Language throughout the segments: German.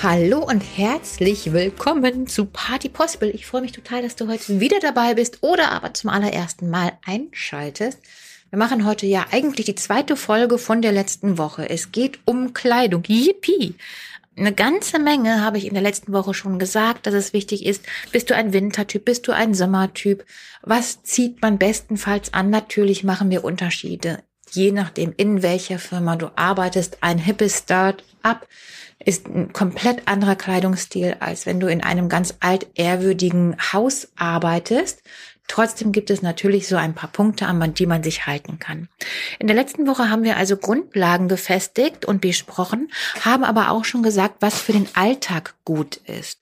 Hallo und herzlich willkommen zu Party Possible. Ich freue mich total, dass du heute wieder dabei bist oder aber zum allerersten Mal einschaltest. Wir machen heute ja eigentlich die zweite Folge von der letzten Woche. Es geht um Kleidung. Yippie! Eine ganze Menge habe ich in der letzten Woche schon gesagt, dass es wichtig ist. Bist du ein Wintertyp? Bist du ein Sommertyp? Was zieht man bestenfalls an? Natürlich machen wir Unterschiede. Je nachdem, in welcher Firma du arbeitest. Ein hippes Start-up ist ein komplett anderer Kleidungsstil, als wenn du in einem ganz altehrwürdigen Haus arbeitest. Trotzdem gibt es natürlich so ein paar Punkte, an die man sich halten kann. In der letzten Woche haben wir also Grundlagen gefestigt und besprochen, haben aber auch schon gesagt, was für den Alltag gut ist.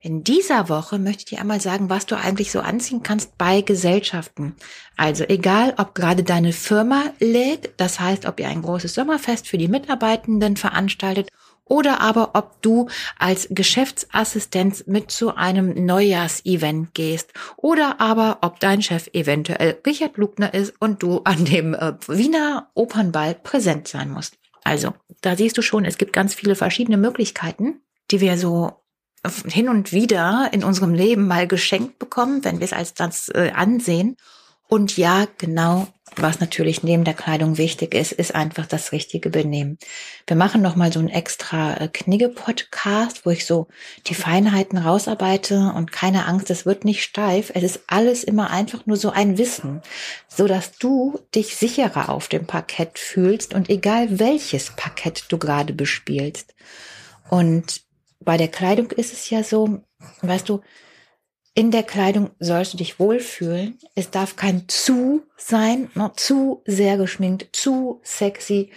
In dieser Woche möchte ich dir einmal sagen, was du eigentlich so anziehen kannst bei Gesellschaften. Also egal, ob gerade deine Firma lädt, das heißt, ob ihr ein großes Sommerfest für die Mitarbeitenden veranstaltet oder aber ob du als Geschäftsassistenz mit zu einem Neujahrsevent gehst oder aber ob dein Chef eventuell Richard Lugner ist und du an dem äh, Wiener Opernball präsent sein musst. Also, da siehst du schon, es gibt ganz viele verschiedene Möglichkeiten, die wir so hin und wieder in unserem Leben mal geschenkt bekommen, wenn wir es als das äh, ansehen. Und ja, genau, was natürlich neben der Kleidung wichtig ist, ist einfach das richtige Benehmen. Wir machen nochmal so einen extra äh, Knigge-Podcast, wo ich so die Feinheiten rausarbeite und keine Angst, es wird nicht steif. Es ist alles immer einfach nur so ein Wissen, so dass du dich sicherer auf dem Parkett fühlst und egal welches Parkett du gerade bespielst. Und bei der Kleidung ist es ja so, weißt du, in der Kleidung sollst du dich wohlfühlen. Es darf kein zu sein, ne, zu sehr geschminkt, zu sexy,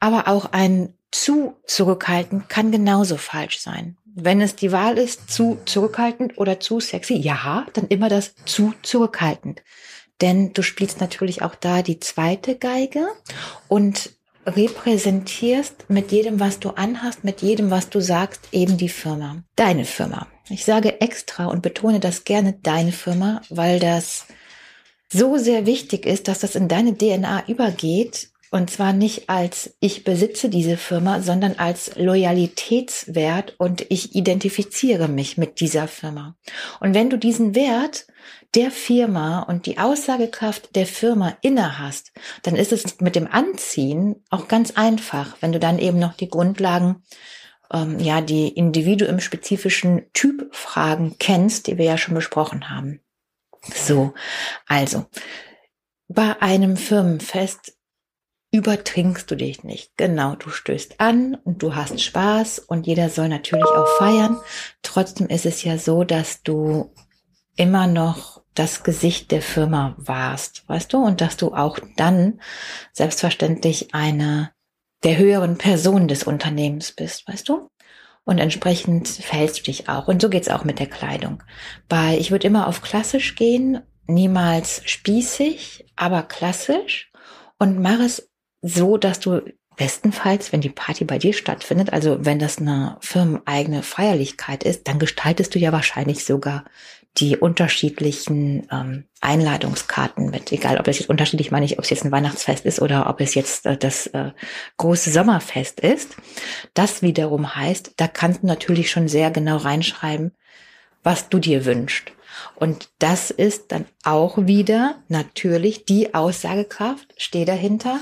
aber auch ein zu zurückhaltend kann genauso falsch sein. Wenn es die Wahl ist, zu zurückhaltend oder zu sexy, ja, dann immer das zu zurückhaltend. Denn du spielst natürlich auch da die zweite Geige und repräsentierst mit jedem, was du anhast, mit jedem, was du sagst, eben die Firma. Deine Firma. Ich sage extra und betone das gerne deine Firma, weil das so sehr wichtig ist, dass das in deine DNA übergeht. Und zwar nicht als ich besitze diese Firma, sondern als Loyalitätswert und ich identifiziere mich mit dieser Firma. Und wenn du diesen Wert der Firma und die Aussagekraft der Firma inne hast, dann ist es mit dem Anziehen auch ganz einfach, wenn du dann eben noch die Grundlagen ähm, ja die individuumspezifischen Typfragen kennst, die wir ja schon besprochen haben. So, also bei einem Firmenfest übertrinkst du dich nicht. Genau, du stößt an und du hast Spaß und jeder soll natürlich auch feiern. Trotzdem ist es ja so, dass du immer noch das Gesicht der Firma warst, weißt du, und dass du auch dann selbstverständlich eine der höheren Person des Unternehmens bist, weißt du? Und entsprechend verhältst du dich auch. Und so geht's auch mit der Kleidung. Bei, ich würde immer auf klassisch gehen, niemals spießig, aber klassisch. Und mach es so, dass du bestenfalls, wenn die Party bei dir stattfindet, also wenn das eine firmeneigene Feierlichkeit ist, dann gestaltest du ja wahrscheinlich sogar die unterschiedlichen ähm, Einladungskarten mit, egal ob es jetzt unterschiedlich meine ich, ob es jetzt ein Weihnachtsfest ist oder ob es jetzt äh, das äh, große Sommerfest ist. Das wiederum heißt, da kannst du natürlich schon sehr genau reinschreiben, was du dir wünschst. Und das ist dann auch wieder natürlich die Aussagekraft, steh dahinter,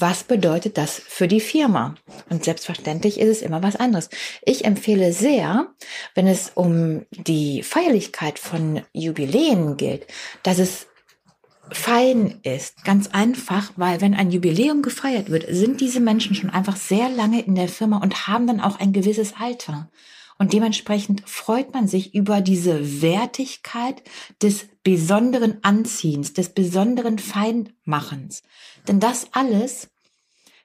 was bedeutet das für die Firma? Und selbstverständlich ist es immer was anderes. Ich empfehle sehr, wenn es um die Feierlichkeit von Jubiläen geht, dass es fein ist. Ganz einfach, weil wenn ein Jubiläum gefeiert wird, sind diese Menschen schon einfach sehr lange in der Firma und haben dann auch ein gewisses Alter. Und dementsprechend freut man sich über diese Wertigkeit des besonderen Anziehens, des besonderen Feinmachens. Denn das alles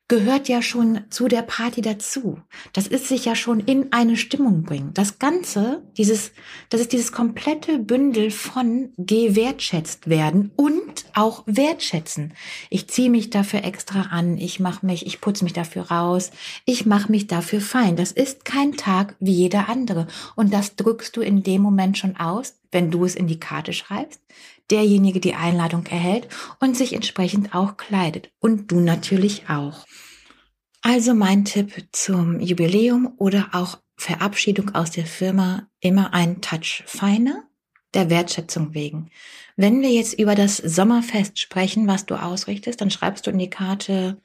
gehört ja schon zu der Party dazu. Das ist sich ja schon in eine Stimmung bringen. Das Ganze, dieses, das ist dieses komplette Bündel von gewertschätzt werden und auch wertschätzen. Ich ziehe mich dafür extra an, ich mache mich, ich putze mich dafür raus, ich mache mich dafür fein. Das ist kein Tag wie jeder andere. Und das drückst du in dem Moment schon aus, wenn du es in die Karte schreibst derjenige die Einladung erhält und sich entsprechend auch kleidet. Und du natürlich auch. Also mein Tipp zum Jubiläum oder auch Verabschiedung aus der Firma immer ein Touch feiner, der Wertschätzung wegen. Wenn wir jetzt über das Sommerfest sprechen, was du ausrichtest, dann schreibst du in die Karte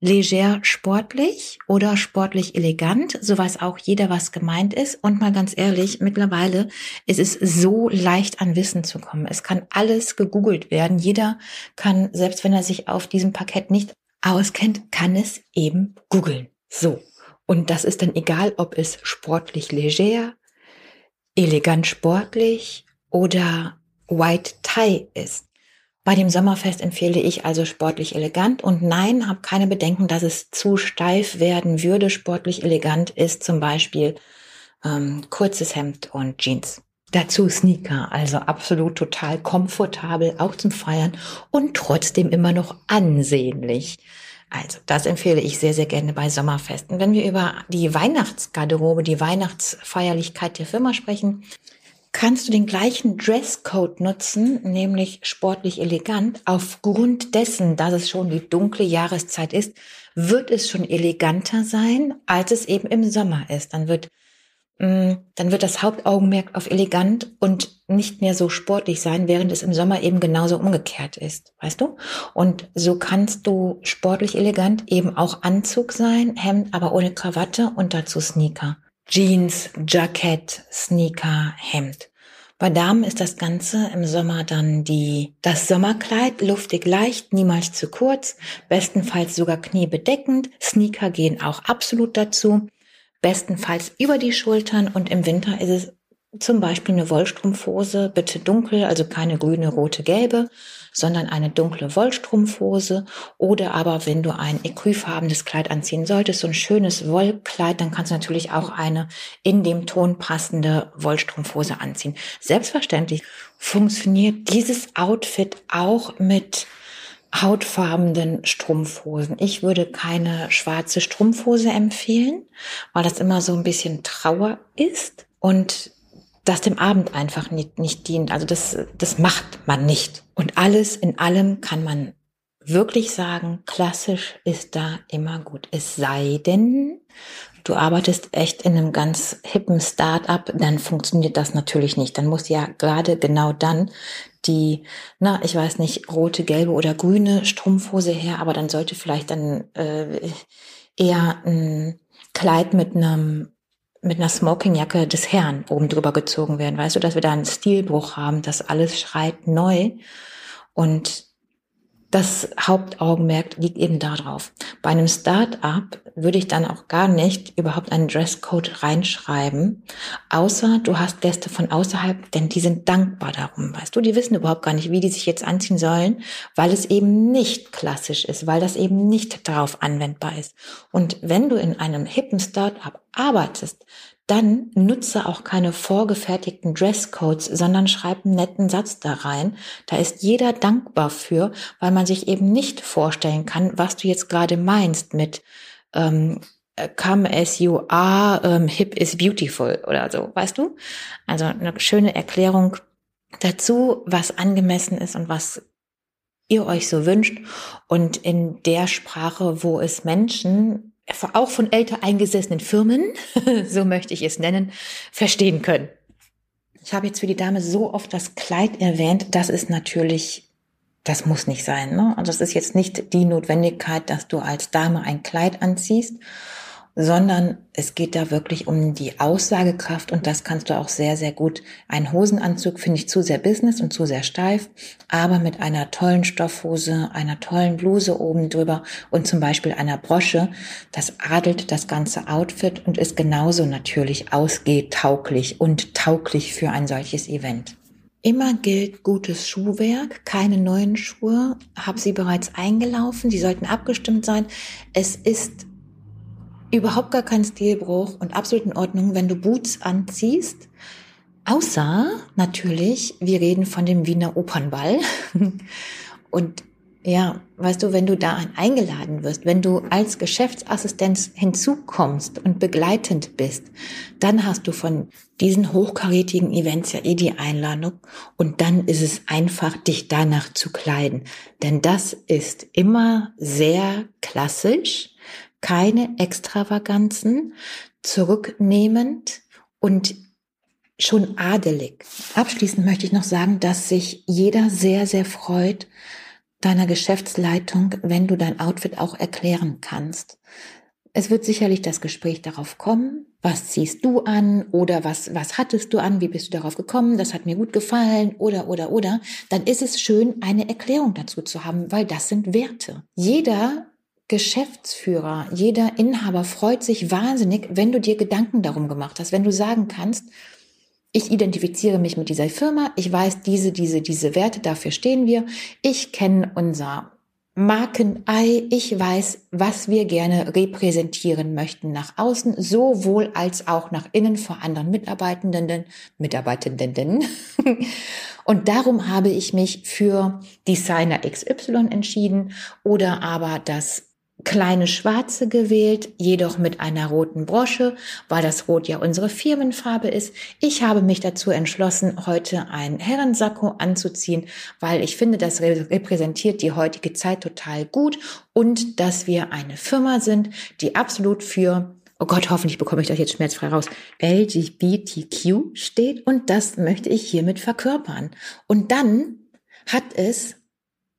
leger sportlich oder sportlich elegant, so weiß auch jeder, was gemeint ist. Und mal ganz ehrlich, mittlerweile ist es so leicht an Wissen zu kommen. Es kann alles gegoogelt werden. Jeder kann, selbst wenn er sich auf diesem Parkett nicht auskennt, kann es eben googeln. So. Und das ist dann egal, ob es sportlich leger, elegant sportlich oder White Tie ist. Bei dem Sommerfest empfehle ich also sportlich elegant und nein, habe keine Bedenken, dass es zu steif werden würde. Sportlich elegant ist zum Beispiel ähm, kurzes Hemd und Jeans. Dazu Sneaker, also absolut total komfortabel, auch zum Feiern und trotzdem immer noch ansehnlich. Also, das empfehle ich sehr, sehr gerne bei Sommerfesten. Wenn wir über die Weihnachtsgarderobe, die Weihnachtsfeierlichkeit der Firma sprechen, kannst du den gleichen Dresscode nutzen, nämlich sportlich elegant. Aufgrund dessen, dass es schon die dunkle Jahreszeit ist, wird es schon eleganter sein, als es eben im Sommer ist. Dann wird Mm, dann wird das Hauptaugenmerk auf elegant und nicht mehr so sportlich sein, während es im Sommer eben genauso umgekehrt ist, weißt du? Und so kannst du sportlich elegant eben auch Anzug sein, Hemd, aber ohne Krawatte und dazu Sneaker. Jeans, Jackett, Sneaker, Hemd. Bei Damen ist das Ganze im Sommer dann die, das Sommerkleid, luftig leicht, niemals zu kurz, bestenfalls sogar kniebedeckend. Sneaker gehen auch absolut dazu bestenfalls über die Schultern und im Winter ist es zum Beispiel eine Wollstrumpfhose, bitte dunkel, also keine grüne, rote, gelbe, sondern eine dunkle Wollstrumpfhose oder aber wenn du ein ecrufarbenes Kleid anziehen solltest, so ein schönes Wollkleid, dann kannst du natürlich auch eine in dem Ton passende Wollstrumpfhose anziehen. Selbstverständlich funktioniert dieses Outfit auch mit hautfarbenen Strumpfhosen. Ich würde keine schwarze Strumpfhose empfehlen, weil das immer so ein bisschen Trauer ist und das dem Abend einfach nicht, nicht dient. Also das, das macht man nicht. Und alles in allem kann man wirklich sagen, klassisch ist da immer gut. Es sei denn, du arbeitest echt in einem ganz hippen Start-up, dann funktioniert das natürlich nicht. Dann muss ja gerade genau dann die, na, ich weiß nicht, rote, gelbe oder grüne Strumpfhose her, aber dann sollte vielleicht dann äh, eher ein Kleid mit einem mit einer Smokingjacke des Herrn oben drüber gezogen werden. Weißt du, dass wir da einen Stilbruch haben, dass alles schreit neu und das Hauptaugenmerk liegt eben darauf. Bei einem Start-up würde ich dann auch gar nicht überhaupt einen Dresscode reinschreiben, außer du hast Gäste von außerhalb, denn die sind dankbar darum, weißt du, die wissen überhaupt gar nicht, wie die sich jetzt anziehen sollen, weil es eben nicht klassisch ist, weil das eben nicht darauf anwendbar ist. Und wenn du in einem hippen Start-up arbeitest, dann nutze auch keine vorgefertigten Dresscodes, sondern schreib einen netten Satz da rein. Da ist jeder dankbar für, weil man sich eben nicht vorstellen kann, was du jetzt gerade meinst mit ähm, come as you are, ähm, hip is beautiful oder so, weißt du? Also eine schöne Erklärung dazu, was angemessen ist und was ihr euch so wünscht und in der Sprache, wo es Menschen auch von älter eingesessenen Firmen, so möchte ich es nennen, verstehen können. Ich habe jetzt für die Dame so oft das Kleid erwähnt, das ist natürlich, das muss nicht sein. Ne? Also es ist jetzt nicht die Notwendigkeit, dass du als Dame ein Kleid anziehst sondern es geht da wirklich um die Aussagekraft und das kannst du auch sehr, sehr gut. Ein Hosenanzug finde ich zu sehr Business und zu sehr steif, aber mit einer tollen Stoffhose, einer tollen Bluse oben drüber und zum Beispiel einer Brosche, das adelt das ganze Outfit und ist genauso natürlich ausgehtauglich und tauglich für ein solches Event. Immer gilt gutes Schuhwerk, keine neuen Schuhe, habe sie bereits eingelaufen, die sollten abgestimmt sein. Es ist überhaupt gar kein Stilbruch und absolut in Ordnung, wenn du Boots anziehst. Außer natürlich, wir reden von dem Wiener Opernball. und ja, weißt du, wenn du da eingeladen wirst, wenn du als Geschäftsassistenz hinzukommst und begleitend bist, dann hast du von diesen hochkarätigen Events ja eh die Einladung und dann ist es einfach, dich danach zu kleiden. Denn das ist immer sehr klassisch keine Extravaganzen, zurücknehmend und schon adelig. Abschließend möchte ich noch sagen, dass sich jeder sehr, sehr freut deiner Geschäftsleitung, wenn du dein Outfit auch erklären kannst. Es wird sicherlich das Gespräch darauf kommen, was ziehst du an oder was, was hattest du an, wie bist du darauf gekommen, das hat mir gut gefallen oder, oder, oder. Dann ist es schön, eine Erklärung dazu zu haben, weil das sind Werte. Jeder Geschäftsführer, jeder Inhaber freut sich wahnsinnig, wenn du dir Gedanken darum gemacht hast, wenn du sagen kannst, ich identifiziere mich mit dieser Firma, ich weiß diese, diese, diese Werte, dafür stehen wir, ich kenne unser Markenei, ich weiß, was wir gerne repräsentieren möchten nach außen, sowohl als auch nach innen vor anderen Mitarbeitenden, Mitarbeitenden. Und darum habe ich mich für Designer XY entschieden oder aber das kleine Schwarze gewählt, jedoch mit einer roten Brosche, weil das Rot ja unsere Firmenfarbe ist. Ich habe mich dazu entschlossen, heute ein Herrensacko anzuziehen, weil ich finde, das repräsentiert die heutige Zeit total gut und dass wir eine Firma sind, die absolut für oh Gott, hoffentlich bekomme ich das jetzt schmerzfrei raus, LGBTQ steht und das möchte ich hiermit verkörpern. Und dann hat es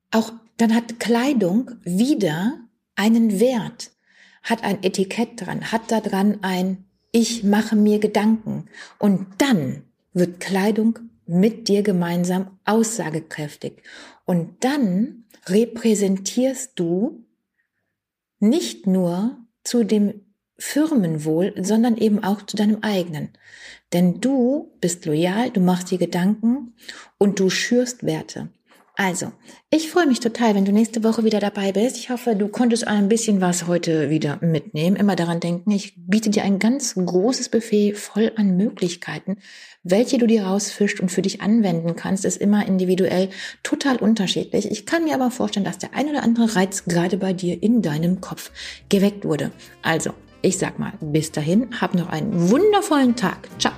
auch, dann hat Kleidung wieder einen Wert, hat ein Etikett dran, hat da dran ein Ich mache mir Gedanken. Und dann wird Kleidung mit dir gemeinsam aussagekräftig. Und dann repräsentierst du nicht nur zu dem Firmenwohl, sondern eben auch zu deinem eigenen. Denn du bist loyal, du machst dir Gedanken und du schürst Werte. Also, ich freue mich total, wenn du nächste Woche wieder dabei bist. Ich hoffe, du konntest ein bisschen was heute wieder mitnehmen. Immer daran denken, ich biete dir ein ganz großes Buffet voll an Möglichkeiten. Welche du dir rausfischst und für dich anwenden kannst, ist immer individuell total unterschiedlich. Ich kann mir aber vorstellen, dass der ein oder andere Reiz gerade bei dir in deinem Kopf geweckt wurde. Also, ich sag mal, bis dahin, hab noch einen wundervollen Tag. Ciao.